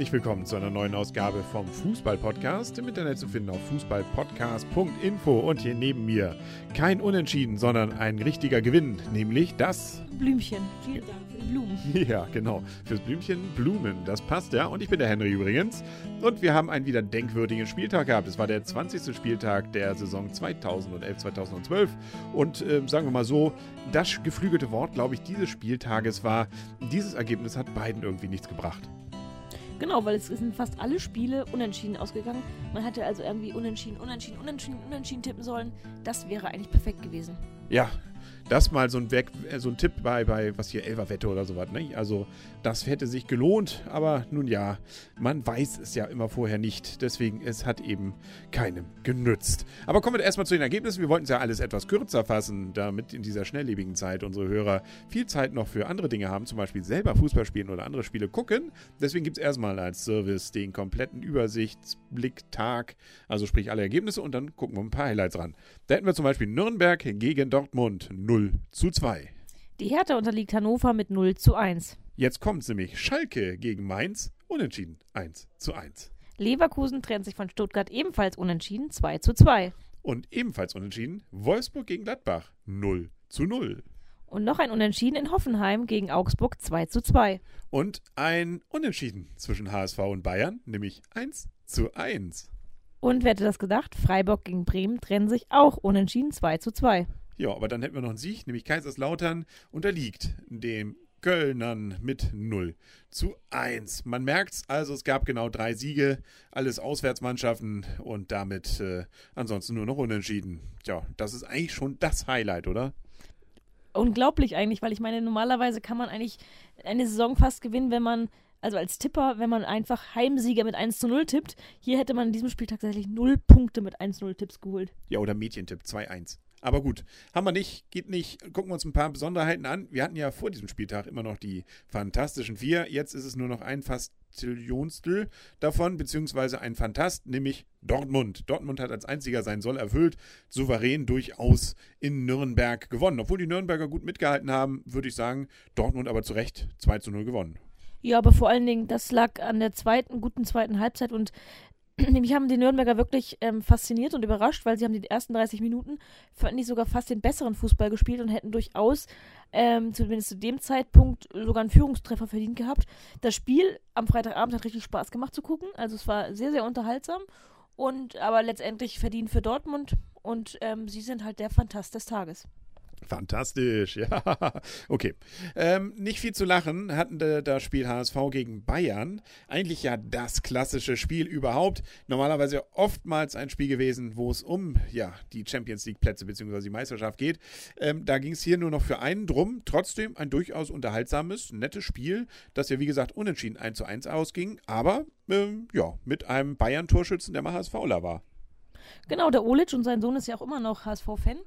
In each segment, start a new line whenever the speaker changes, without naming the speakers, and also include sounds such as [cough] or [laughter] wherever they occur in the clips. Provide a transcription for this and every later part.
Herzlich willkommen zu einer neuen Ausgabe vom Fußball-Podcast. Im Internet zu finden auf fußballpodcast.info. Und hier neben mir kein Unentschieden, sondern ein richtiger Gewinn, nämlich das
Blümchen. Vielen Dank für die Blumen. [laughs]
Ja, genau. Fürs Blümchen Blumen. Das passt ja. Und ich bin der Henry übrigens. Und wir haben einen wieder denkwürdigen Spieltag gehabt. Es war der 20. Spieltag der Saison 2011-2012. Und äh, sagen wir mal so, das geflügelte Wort, glaube ich, dieses Spieltages war, dieses Ergebnis hat beiden irgendwie nichts gebracht.
Genau, weil es sind fast alle Spiele unentschieden ausgegangen. Man hätte also irgendwie unentschieden, unentschieden, unentschieden, unentschieden tippen sollen. Das wäre eigentlich perfekt gewesen.
Ja, das mal so ein, Weg, äh, so ein Tipp bei, bei, was hier, Elferwette oder sowas. Ne? Also, das hätte sich gelohnt, aber nun ja, man weiß es ja immer vorher nicht. Deswegen, es hat eben keinem genützt. Aber kommen wir erstmal zu den Ergebnissen. Wir wollten es ja alles etwas kürzer fassen, damit in dieser schnelllebigen Zeit unsere Hörer viel Zeit noch für andere Dinge haben, zum Beispiel selber Fußball spielen oder andere Spiele gucken. Deswegen gibt es erstmal als Service den kompletten Übersichtsblick-Tag, also sprich alle Ergebnisse und dann gucken wir ein paar Highlights ran. Da hätten wir zum Beispiel Nürnberg gegen Dortmund 0 zu 2.
Die Hertha unterliegt Hannover mit 0 zu 1.
Jetzt kommt nämlich Schalke gegen Mainz, unentschieden 1 zu 1.
Leverkusen trennt sich von Stuttgart ebenfalls unentschieden 2 zu 2.
Und ebenfalls unentschieden Wolfsburg gegen Gladbach 0 zu 0.
Und noch ein Unentschieden in Hoffenheim gegen Augsburg 2 zu 2.
Und ein Unentschieden zwischen HSV und Bayern, nämlich 1 zu 1.
Und wer hätte das gedacht? Freiburg gegen Bremen trennen sich auch unentschieden 2 zu 2.
Ja, aber dann hätten wir noch einen Sieg, nämlich Kaiserslautern unterliegt dem Kölnern mit 0 zu 1. Man merkt's, also es gab genau drei Siege, alles Auswärtsmannschaften und damit äh, ansonsten nur noch unentschieden. Tja, das ist eigentlich schon das Highlight, oder?
Unglaublich eigentlich, weil ich meine, normalerweise kann man eigentlich eine Saison fast gewinnen, wenn man also als Tipper, wenn man einfach Heimsieger mit 1 zu 0 tippt. Hier hätte man in diesem Spiel tatsächlich 0 Punkte mit 1 zu 0 Tipps geholt.
Ja, oder Mädchentipp 2-1. Aber gut, haben wir nicht, geht nicht. Gucken wir uns ein paar Besonderheiten an. Wir hatten ja vor diesem Spieltag immer noch die fantastischen vier. Jetzt ist es nur noch ein Fastillionstel davon, beziehungsweise ein Fantast, nämlich Dortmund. Dortmund hat als einziger sein Soll erfüllt, souverän durchaus in Nürnberg gewonnen. Obwohl die Nürnberger gut mitgehalten haben, würde ich sagen, Dortmund aber zu Recht 2 zu 0 gewonnen.
Ja, aber vor allen Dingen, das lag an der zweiten, guten zweiten Halbzeit und [clears throat] nämlich haben die Nürnberger wirklich ähm, fasziniert und überrascht, weil sie haben die ersten 30 Minuten, fanden die sogar fast den besseren Fußball gespielt und hätten durchaus, ähm, zumindest zu dem Zeitpunkt, sogar einen Führungstreffer verdient gehabt. Das Spiel am Freitagabend hat richtig Spaß gemacht zu gucken, also es war sehr, sehr unterhaltsam und aber letztendlich verdient für Dortmund und ähm, sie sind halt der Fantast des Tages.
Fantastisch, [laughs] ja. Okay. Ähm, nicht viel zu lachen hatten das Spiel HSV gegen Bayern. Eigentlich ja das klassische Spiel überhaupt. Normalerweise oftmals ein Spiel gewesen, wo es um ja, die Champions League-Plätze bzw. die Meisterschaft geht. Ähm, da ging es hier nur noch für einen drum. Trotzdem ein durchaus unterhaltsames, nettes Spiel, das ja wie gesagt unentschieden 1 zu 1 ausging, aber ähm, ja, mit einem Bayern-Torschützen, der mal HSVler war.
Genau, der Olic und sein Sohn ist ja auch immer noch HSV-Fan.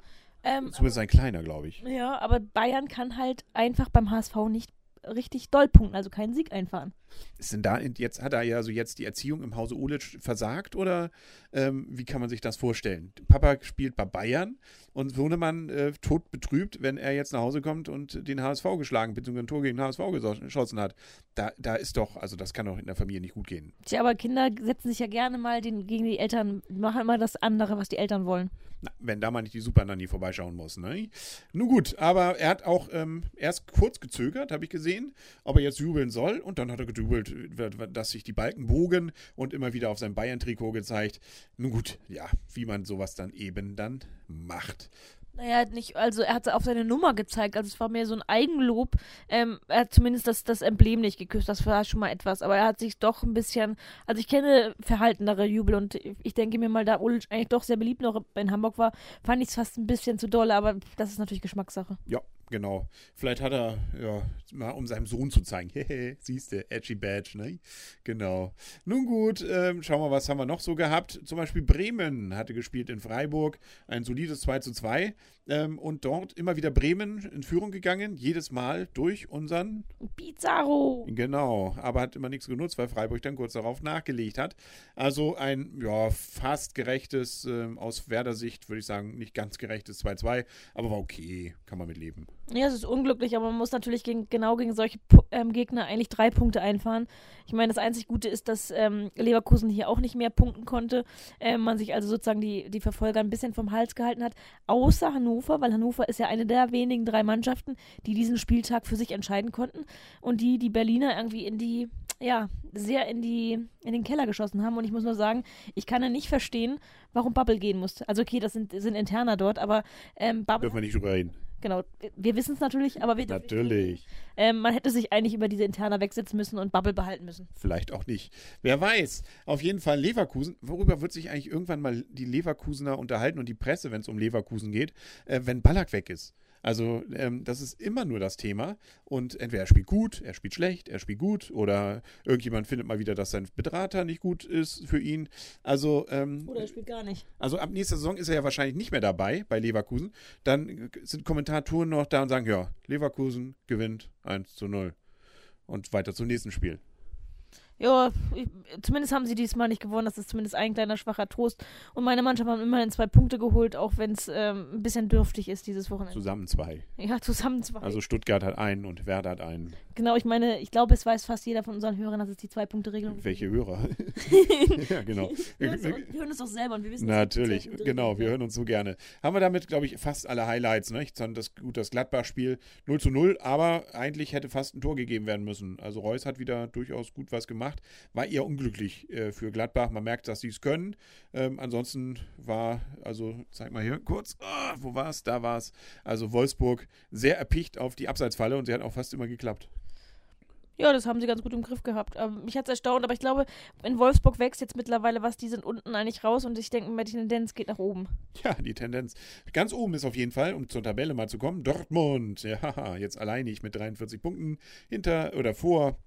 Ähm, Zumindest ein kleiner, glaube ich.
Ja, aber Bayern kann halt einfach beim HSV nicht richtig doll punkten, also keinen Sieg einfahren.
Ist denn da jetzt, hat er ja also jetzt die Erziehung im Hause Ulic versagt oder ähm, wie kann man sich das vorstellen? Papa spielt bei Bayern und Sohnemann äh, tot betrübt, wenn er jetzt nach Hause kommt und den HSV geschlagen, bzw. ein Tor gegen den HSV geschossen hat. Da, da ist doch, also das kann doch in der Familie nicht gut gehen.
Tja, aber Kinder setzen sich ja gerne mal den, gegen die Eltern, machen immer das andere, was die Eltern wollen.
Na, wenn da mal nicht die Supernanny vorbeischauen muss, ne? Nun gut, aber er hat auch ähm, erst kurz gezögert, habe ich gesehen, ob er jetzt jubeln soll und dann hat er gejubelt, dass sich die Balken bogen und immer wieder auf sein Bayern-Trikot gezeigt. Nun gut, ja, wie man sowas dann eben dann macht.
Naja, nicht, also er hat auf seine Nummer gezeigt, also es war mehr so ein Eigenlob. Ähm, er hat zumindest das, das Emblem nicht geküsst, das war schon mal etwas, aber er hat sich doch ein bisschen, also ich kenne verhaltenere Jubel und ich denke mir mal, da Ulic eigentlich doch sehr beliebt noch in Hamburg war, fand ich es fast ein bisschen zu doll, aber das ist natürlich Geschmackssache.
Ja, genau. Vielleicht hat er, ja, mal um seinem Sohn zu zeigen. [laughs] Hehe, siehste, edgy Badge, ne? Genau. Nun gut, ähm, schauen wir, was haben wir noch so gehabt. Zum Beispiel Bremen hatte gespielt in Freiburg. Ein solides 2 zu 2. Ähm, und dort immer wieder Bremen in Führung gegangen. Jedes Mal durch unseren
Pizarro.
Genau. Aber hat immer nichts genutzt, weil Freiburg dann kurz darauf nachgelegt hat. Also ein, ja, fast gerechtes, äh, aus Werder Sicht würde ich sagen, nicht ganz gerechtes 2-2. Aber war okay. Kann man mit leben.
Ja, es ist unglücklich, aber man muss natürlich gegen, genau gegen solche ähm, Gegner eigentlich drei Punkte einfahren. Ich meine, das einzig Gute ist, dass ähm, Leverkusen hier auch nicht mehr punkten konnte. Ähm, man sich also sozusagen die, die Verfolger ein bisschen vom Hals gehalten hat. Außer Hannover, weil Hannover ist ja eine der wenigen drei Mannschaften, die diesen Spieltag für sich entscheiden konnten. Und die die Berliner irgendwie in die, ja, sehr in die, in den Keller geschossen haben. Und ich muss nur sagen, ich kann ja nicht verstehen, warum Bubble gehen musste. Also okay, das sind, sind interner dort, aber ähm, Bubble.
Dürfen wir nicht drüber reden.
Genau, wir wissen es natürlich, aber wir
Natürlich.
Ähm, man hätte sich eigentlich über diese Interna wegsetzen müssen und Bubble behalten müssen.
Vielleicht auch nicht. Wer weiß. Auf jeden Fall Leverkusen. Worüber wird sich eigentlich irgendwann mal die Leverkusener unterhalten und die Presse, wenn es um Leverkusen geht, äh, wenn Ballack weg ist? Also ähm, das ist immer nur das Thema. Und entweder er spielt gut, er spielt schlecht, er spielt gut oder irgendjemand findet mal wieder, dass sein Berater nicht gut ist für ihn. Also ähm,
Oder er spielt gar nicht.
also ab nächster Saison ist er ja wahrscheinlich nicht mehr dabei bei Leverkusen. Dann sind Kommentatoren noch da und sagen, ja, Leverkusen gewinnt 1 zu 0. Und weiter zum nächsten Spiel.
Ja, ich, zumindest haben sie diesmal nicht gewonnen. Das ist zumindest ein kleiner schwacher Trost. Und meine Mannschaft haben immerhin zwei Punkte geholt, auch wenn es ähm, ein bisschen dürftig ist dieses Wochenende.
Zusammen zwei.
Ja, zusammen zwei.
Also Stuttgart hat einen und Werder hat einen.
genau, ich meine, ich glaube, es weiß fast jeder von unseren Hörern, dass es die Zwei-Punkte-Regelung gibt.
Welche Hörer? [laughs] ja, genau.
Wir hören es doch- wir hören es doch selber und wir wissen
Natürlich, genau, wir hören uns so gerne. Haben wir damit, glaube ich, fast alle Highlights, ne? Das, gut, das Gladbach-Spiel 0 zu 0, aber eigentlich hätte fast ein Tor gegeben werden müssen. Also Reus hat wieder durchaus gut was gemacht. War eher unglücklich äh, für Gladbach. Man merkt, dass sie es können. Ähm, ansonsten war, also zeig mal hier kurz, ah, wo war es? Da war es. Also Wolfsburg sehr erpicht auf die Abseitsfalle und sie hat auch fast immer geklappt.
Ja, das haben sie ganz gut im Griff gehabt. Ähm, mich hat es erstaunt, aber ich glaube, in Wolfsburg wächst jetzt mittlerweile was, die sind unten eigentlich raus und ich denke mir, die Tendenz geht nach oben.
Ja, die Tendenz. Ganz oben ist auf jeden Fall, um zur Tabelle mal zu kommen, Dortmund. Ja, jetzt alleinig mit 43 Punkten hinter oder vor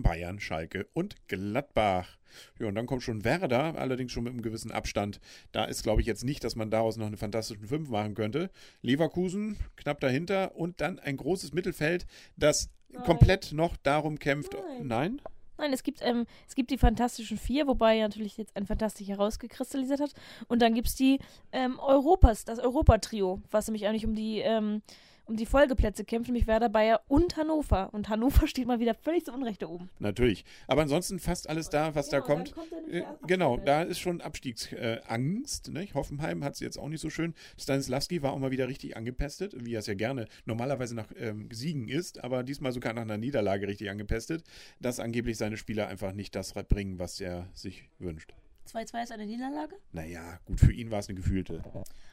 Bayern, Schalke und Gladbach. Ja, und dann kommt schon Werder, allerdings schon mit einem gewissen Abstand. Da ist, glaube ich, jetzt nicht, dass man daraus noch eine fantastischen Fünf machen könnte. Leverkusen knapp dahinter und dann ein großes Mittelfeld, das
Nein.
komplett noch darum kämpft.
Nein.
Nein?
Nein, es gibt, ähm, es gibt die Fantastischen Vier, wobei natürlich jetzt ein Fantastisch herausgekristallisiert hat. Und dann gibt es die ähm, Europas, das Europatrio, was nämlich eigentlich um die, ähm, um die Folgeplätze kämpft, nämlich Werder, Bayer und Hannover. Und Hannover [laughs] steht mal wieder völlig zu Unrecht da oben.
Natürlich. Aber ansonsten fast alles da, was da kommt. Äh, Genau, da ist schon Abstiegsangst. Äh, ne? Hoffenheim hat es jetzt auch nicht so schön. Stanislavski war auch mal wieder richtig angepestet, wie er es ja gerne normalerweise nach ähm, Siegen ist, aber diesmal sogar nach einer Niederlage richtig angepestet, dass angeblich seine Spieler einfach nicht das bringen, was er sich wünscht.
2-2 ist eine Niederlage?
Naja, gut, für ihn war es eine gefühlte.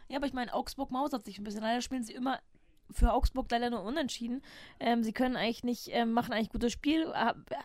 Ja, aber ich meine, Augsburg mausert sich ein bisschen. Leider spielen sie immer für Augsburg leider nur unentschieden. Ähm, sie können eigentlich nicht, ähm, machen eigentlich gutes Spiel.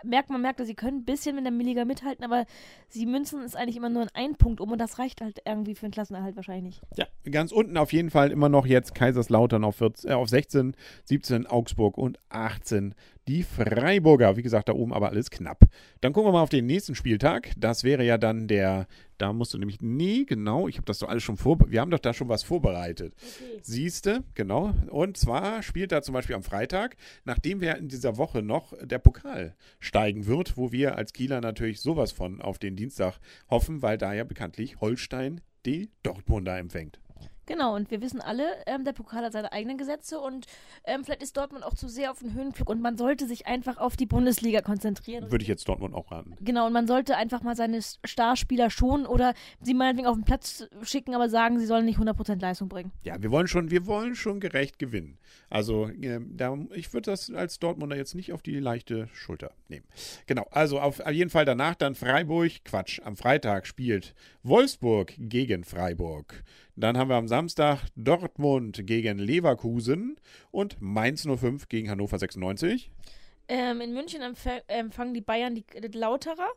Merkt man, merkt, sie können ein bisschen mit der Milliga mithalten, aber sie münzen es eigentlich immer nur in einen Punkt um und das reicht halt irgendwie für den Klassenerhalt wahrscheinlich.
Ja, ganz unten auf jeden Fall immer noch jetzt Kaiserslautern auf, 14, äh, auf 16, 17 Augsburg und 18 die Freiburger. Wie gesagt, da oben aber alles knapp. Dann gucken wir mal auf den nächsten Spieltag. Das wäre ja dann der, da musst du nämlich, nee, genau, ich habe das doch alles schon vor, wir haben doch da schon was vorbereitet.
Okay.
Siehste, genau. Und zwar spielt da zum Beispiel am Freitag, nachdem wir in dieser Woche noch der Pokal steigen wird, wo wir als Kieler natürlich sowas von auf den Dienstag hoffen, weil da ja bekanntlich Holstein die Dortmunder empfängt.
Genau, und wir wissen alle, ähm, der Pokal hat seine eigenen Gesetze und ähm, vielleicht ist Dortmund auch zu sehr auf den Höhenflug und man sollte sich einfach auf die Bundesliga konzentrieren.
Würde ich jetzt Dortmund auch raten.
Genau, und man sollte einfach mal seine Starspieler schonen oder sie meinetwegen auf den Platz schicken, aber sagen, sie sollen nicht 100% Leistung bringen.
Ja, wir wollen schon, wir wollen schon gerecht gewinnen. Also, ähm, da, ich würde das als Dortmunder jetzt nicht auf die leichte Schulter nehmen. Genau, also auf jeden Fall danach dann Freiburg, Quatsch, am Freitag spielt Wolfsburg gegen Freiburg. Dann haben wir am Samstag Dortmund gegen Leverkusen und Mainz 05 gegen Hannover 96.
Ähm, in München empf empfangen die Bayern die, die Lauterer.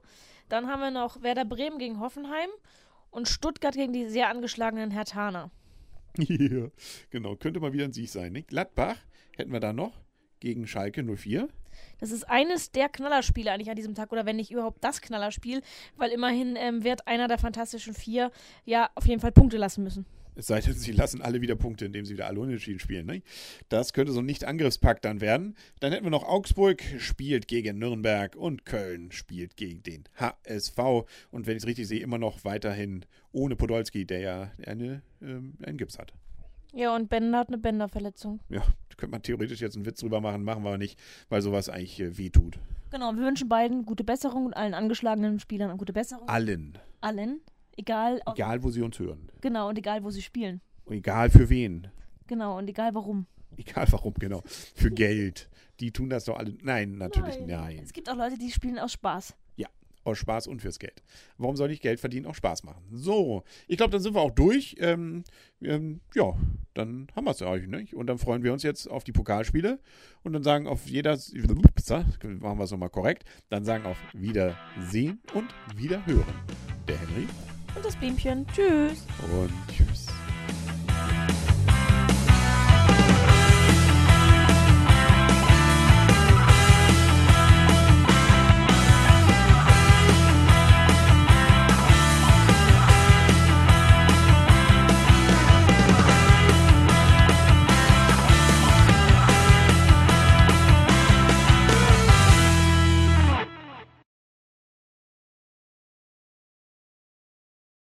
Dann haben wir noch Werder Bremen gegen Hoffenheim und Stuttgart gegen die sehr angeschlagenen Hertaner. [laughs]
Ja, genau, könnte mal wieder ein Sieg sein. Ne? Gladbach hätten wir da noch gegen Schalke 04.
Das ist eines der Knallerspiele eigentlich an diesem Tag oder wenn nicht überhaupt das Knallerspiel, weil immerhin ähm, wird einer der fantastischen vier ja auf jeden Fall Punkte lassen müssen.
Es sei denn, sie lassen alle wieder Punkte, indem sie wieder alle unentschieden spielen. Ne? Das könnte so ein Nicht-Angriffspakt dann werden. Dann hätten wir noch Augsburg spielt gegen Nürnberg und Köln spielt gegen den HSV. Und wenn ich es richtig sehe, immer noch weiterhin ohne Podolski, der ja eine, ähm, einen Gips hat.
Ja, und Bender hat eine Bänderverletzung.
Ja, Könnte man theoretisch jetzt einen Witz drüber machen, machen wir aber nicht, weil sowas eigentlich äh, wehtut.
Genau, wir wünschen beiden gute Besserung und allen angeschlagenen Spielern eine gute Besserung.
Allen.
Allen. Egal.
Egal, wo sie uns hören.
Genau, und egal, wo sie spielen.
Und egal für wen.
Genau, und egal warum.
Egal warum, genau. Für Geld. Die tun das doch alle. Nein, natürlich nein.
Es gibt auch Leute, die spielen aus Spaß.
Aus Spaß und fürs Geld. Warum soll nicht Geld verdienen auch Spaß machen? So, ich glaube, dann sind wir auch durch. Ähm, ähm, ja, dann haben wir es euch, nicht? Und dann freuen wir uns jetzt auf die Pokalspiele und dann sagen auf jeder, machen wir es nochmal korrekt, dann sagen auf Wiedersehen und Wiederhören. Der Henry
Und das Blümchen. Tschüss.
und tschüss.